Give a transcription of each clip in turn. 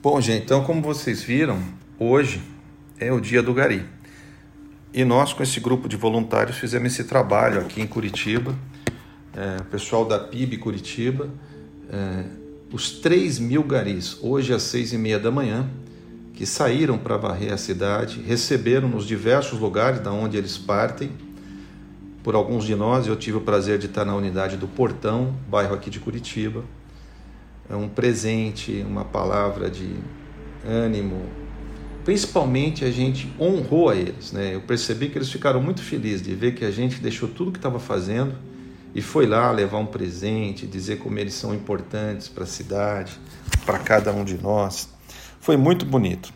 Bom, gente, então como vocês viram, hoje é o dia do Gari. E nós, com esse grupo de voluntários, fizemos esse trabalho aqui em Curitiba. É, o pessoal da PIB Curitiba, é, os 3 mil garis, hoje às seis e meia da manhã, que saíram para varrer a cidade, receberam nos diversos lugares da onde eles partem. Por alguns de nós, eu tive o prazer de estar na unidade do Portão, bairro aqui de Curitiba um presente, uma palavra de ânimo. Principalmente a gente honrou a eles, né? Eu percebi que eles ficaram muito felizes de ver que a gente deixou tudo que estava fazendo e foi lá levar um presente, dizer como eles são importantes para a cidade, para cada um de nós. Foi muito bonito.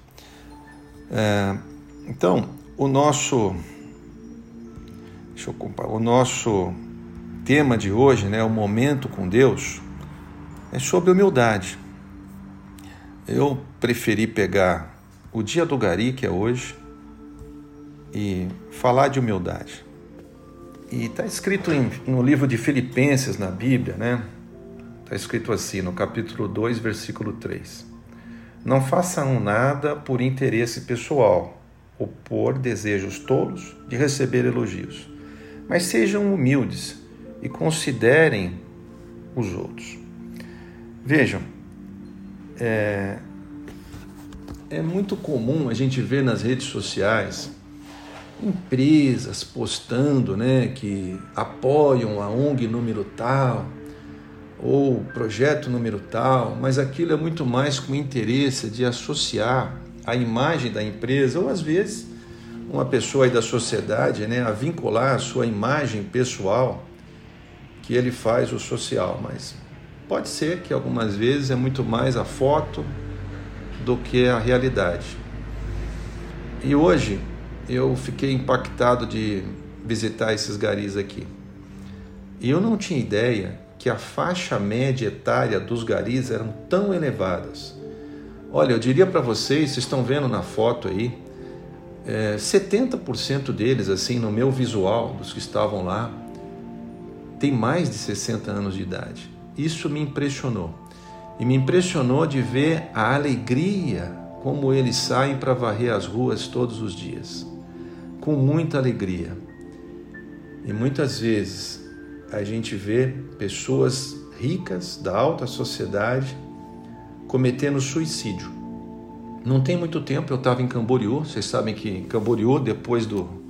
É, então, o nosso, deixa eu comparar, o nosso tema de hoje, né, o momento com Deus é sobre humildade. Eu preferi pegar o dia do Gari, que é hoje, e falar de humildade. E está escrito em, no livro de Filipenses, na Bíblia, né? Está escrito assim, no capítulo 2, versículo 3. Não façam nada por interesse pessoal ou por desejos tolos de receber elogios, mas sejam humildes e considerem os outros. Vejam, é, é muito comum a gente ver nas redes sociais empresas postando né, que apoiam a ONG número tal ou projeto número tal, mas aquilo é muito mais com interesse de associar a imagem da empresa ou às vezes uma pessoa aí da sociedade né, a vincular a sua imagem pessoal que ele faz o social, mas Pode ser que algumas vezes é muito mais a foto do que a realidade. E hoje eu fiquei impactado de visitar esses garis aqui. E eu não tinha ideia que a faixa média etária dos garis eram tão elevadas. Olha, eu diria para vocês, vocês estão vendo na foto aí, é, 70% deles, assim, no meu visual, dos que estavam lá, tem mais de 60 anos de idade. Isso me impressionou. E me impressionou de ver a alegria como eles saem para varrer as ruas todos os dias. Com muita alegria. E muitas vezes a gente vê pessoas ricas da alta sociedade cometendo suicídio. Não tem muito tempo eu estava em Camboriú, vocês sabem que Camboriú, depois do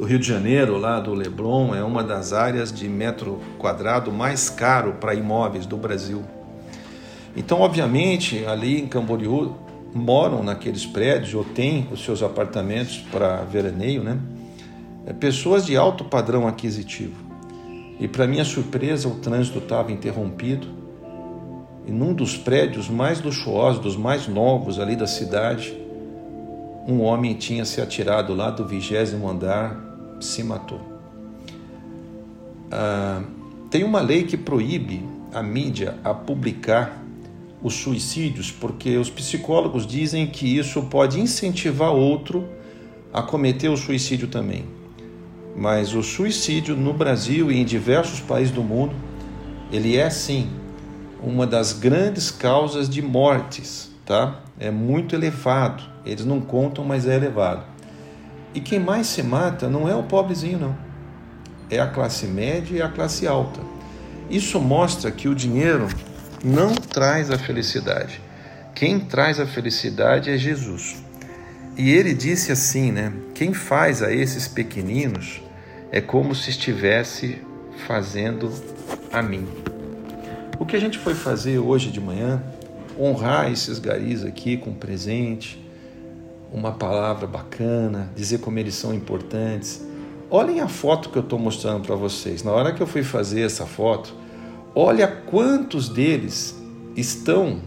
do Rio de Janeiro, lá do Leblon, é uma das áreas de metro quadrado mais caro para imóveis do Brasil. Então, obviamente, ali em Camboriú moram naqueles prédios ou têm os seus apartamentos para veraneio, né? É, pessoas de alto padrão aquisitivo. E para minha surpresa, o trânsito estava interrompido. E num dos prédios mais luxuosos, dos mais novos ali da cidade, um homem tinha se atirado lá do vigésimo andar se matou. Ah, tem uma lei que proíbe a mídia a publicar os suicídios, porque os psicólogos dizem que isso pode incentivar outro a cometer o suicídio também. Mas o suicídio no Brasil e em diversos países do mundo, ele é sim uma das grandes causas de mortes, tá? É muito elevado. Eles não contam, mas é elevado. E quem mais se mata não é o pobrezinho, não. É a classe média e a classe alta. Isso mostra que o dinheiro não traz a felicidade. Quem traz a felicidade é Jesus. E ele disse assim, né? Quem faz a esses pequeninos é como se estivesse fazendo a mim. O que a gente foi fazer hoje de manhã? Honrar esses garis aqui com presente, uma palavra bacana, dizer como eles são importantes. Olhem a foto que eu estou mostrando para vocês. Na hora que eu fui fazer essa foto, olha quantos deles estão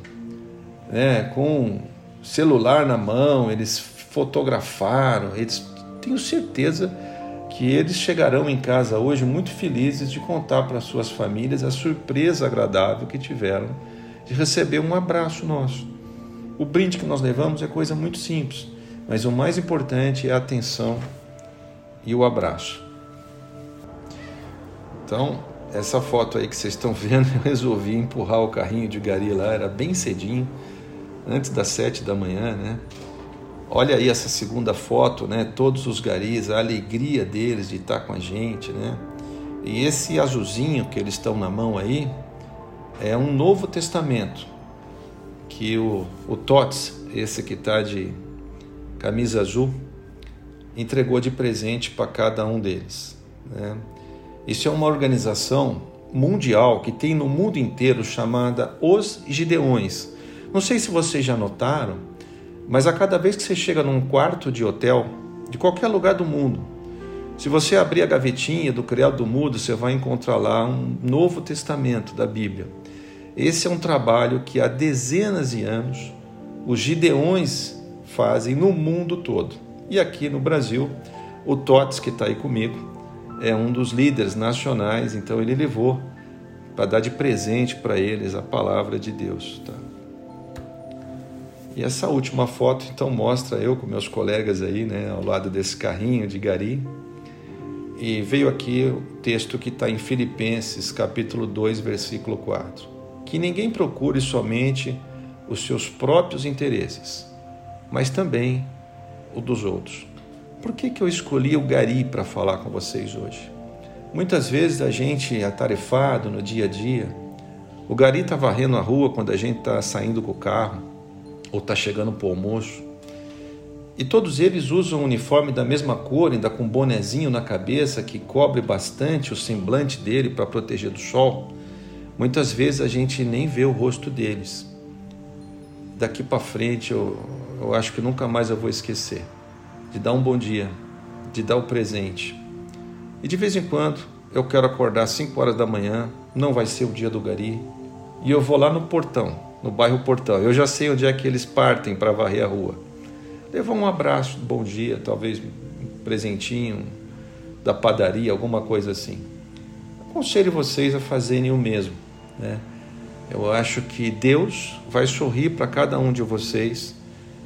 né, com celular na mão, eles fotografaram, eles tenho certeza que eles chegarão em casa hoje muito felizes de contar para suas famílias a surpresa agradável que tiveram de receber um abraço nosso. O brinde que nós levamos é coisa muito simples. Mas o mais importante é a atenção e o abraço. Então, essa foto aí que vocês estão vendo, eu resolvi empurrar o carrinho de gari lá, era bem cedinho. antes das sete da manhã, né? Olha aí essa segunda foto, né? Todos os garis, a alegria deles de estar com a gente, né? E esse azulzinho que eles estão na mão aí é um Novo Testamento que o, o Tots, esse que está de camisa azul, entregou de presente para cada um deles. Né? Isso é uma organização mundial que tem no mundo inteiro chamada Os Gideões. Não sei se vocês já notaram, mas a cada vez que você chega num quarto de hotel, de qualquer lugar do mundo, se você abrir a gavetinha do Criado do Mudo, você vai encontrar lá um Novo Testamento da Bíblia. Esse é um trabalho que há dezenas de anos os gideões fazem no mundo todo. E aqui no Brasil, o Tots, que está aí comigo, é um dos líderes nacionais, então ele levou para dar de presente para eles a palavra de Deus. Tá? E essa última foto então mostra eu com meus colegas aí, né, ao lado desse carrinho de gari. E veio aqui o texto que está em Filipenses, capítulo 2, versículo 4. Que ninguém procure somente os seus próprios interesses, mas também o dos outros. Por que, que eu escolhi o gari para falar com vocês hoje? Muitas vezes a gente atarefado no dia a dia, o gari está varrendo a rua quando a gente está saindo com o carro, ou está chegando para o almoço. E todos eles usam um uniforme da mesma cor, ainda com um bonezinho na cabeça que cobre bastante o semblante dele para proteger do sol. Muitas vezes a gente nem vê o rosto deles. Daqui para frente eu, eu acho que nunca mais eu vou esquecer de dar um bom dia, de dar o presente. E de vez em quando eu quero acordar às 5 horas da manhã, não vai ser o dia do gari, e eu vou lá no portão no bairro Portão. Eu já sei onde é que eles partem para varrer a rua. Levar um abraço, um bom dia, talvez um presentinho da padaria, alguma coisa assim. Aconselho vocês a fazerem o mesmo. Né? Eu acho que Deus vai sorrir para cada um de vocês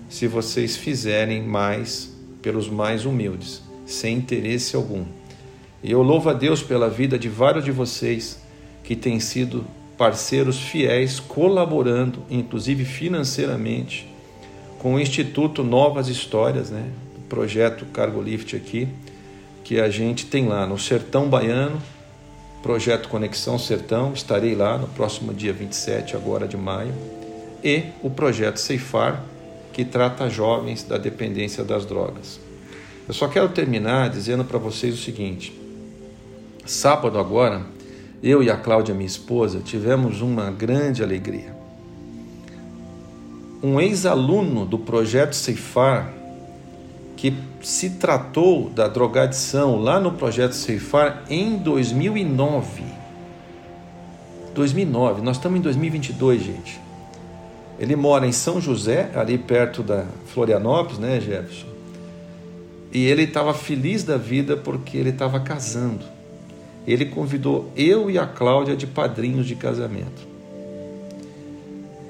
se vocês fizerem mais pelos mais humildes, sem interesse algum. E eu louvo a Deus pela vida de vários de vocês que têm sido parceiros fiéis colaborando, inclusive financeiramente, com o Instituto Novas Histórias, né? o projeto Cargo Lift aqui, que a gente tem lá no Sertão Baiano, projeto Conexão Sertão, estarei lá no próximo dia 27 agora de maio, e o projeto Ceifar, que trata jovens da dependência das drogas. Eu só quero terminar dizendo para vocês o seguinte: sábado agora eu e a Cláudia, minha esposa, tivemos uma grande alegria. Um ex-aluno do projeto Ceifar, que se tratou da drogadição lá no projeto Ceifar em 2009. 2009, nós estamos em 2022, gente. Ele mora em São José, ali perto da Florianópolis, né, Jefferson? E ele estava feliz da vida porque ele estava casando ele convidou eu e a Cláudia de padrinhos de casamento.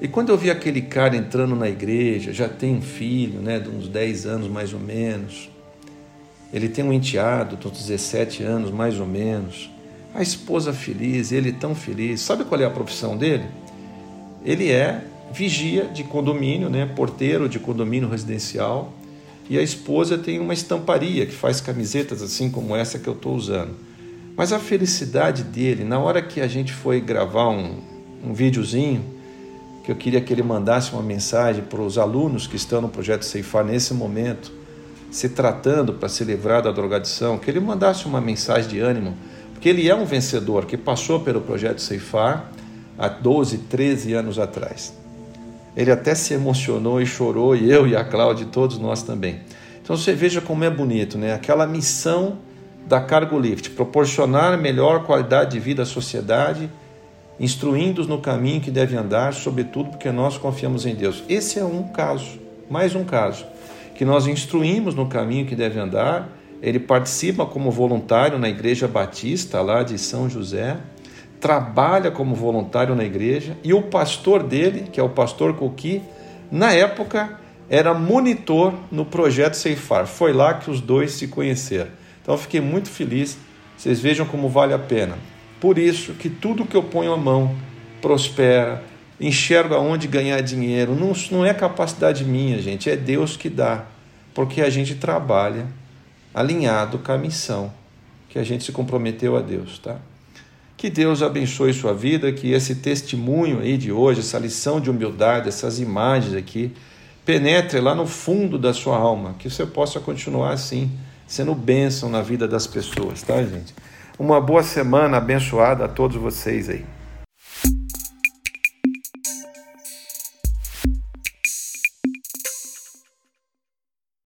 E quando eu vi aquele cara entrando na igreja, já tem um filho, né, de uns 10 anos mais ou menos, ele tem um enteado de uns 17 anos mais ou menos, a esposa feliz, ele tão feliz. Sabe qual é a profissão dele? Ele é vigia de condomínio, né, porteiro de condomínio residencial, e a esposa tem uma estamparia que faz camisetas assim como essa que eu estou usando. Mas a felicidade dele, na hora que a gente foi gravar um, um videozinho, que eu queria que ele mandasse uma mensagem para os alunos que estão no projeto Ceifar nesse momento, se tratando para se livrar da drogadição, que ele mandasse uma mensagem de ânimo, porque ele é um vencedor que passou pelo projeto Ceifar há 12, 13 anos atrás. Ele até se emocionou e chorou, e eu e a Cláudia, e todos nós também. Então você veja como é bonito, né? Aquela missão da Cargo Lift, proporcionar melhor qualidade de vida à sociedade, instruindo-os no caminho que deve andar, sobretudo porque nós confiamos em Deus. Esse é um caso, mais um caso, que nós instruímos no caminho que deve andar. Ele participa como voluntário na Igreja Batista, lá de São José, trabalha como voluntário na igreja, e o pastor dele, que é o pastor Coqui, na época era monitor no projeto Ceifar. Foi lá que os dois se conheceram. Então fiquei muito feliz. Vocês vejam como vale a pena. Por isso que tudo que eu ponho a mão prospera, enxergo aonde ganhar dinheiro. Não, não é capacidade minha, gente, é Deus que dá, porque a gente trabalha alinhado com a missão que a gente se comprometeu a Deus, tá? Que Deus abençoe sua vida, que esse testemunho aí de hoje, essa lição de humildade, essas imagens aqui, penetre lá no fundo da sua alma, que você possa continuar assim, sendo bênção na vida das pessoas, tá, gente? Uma boa semana abençoada a todos vocês aí.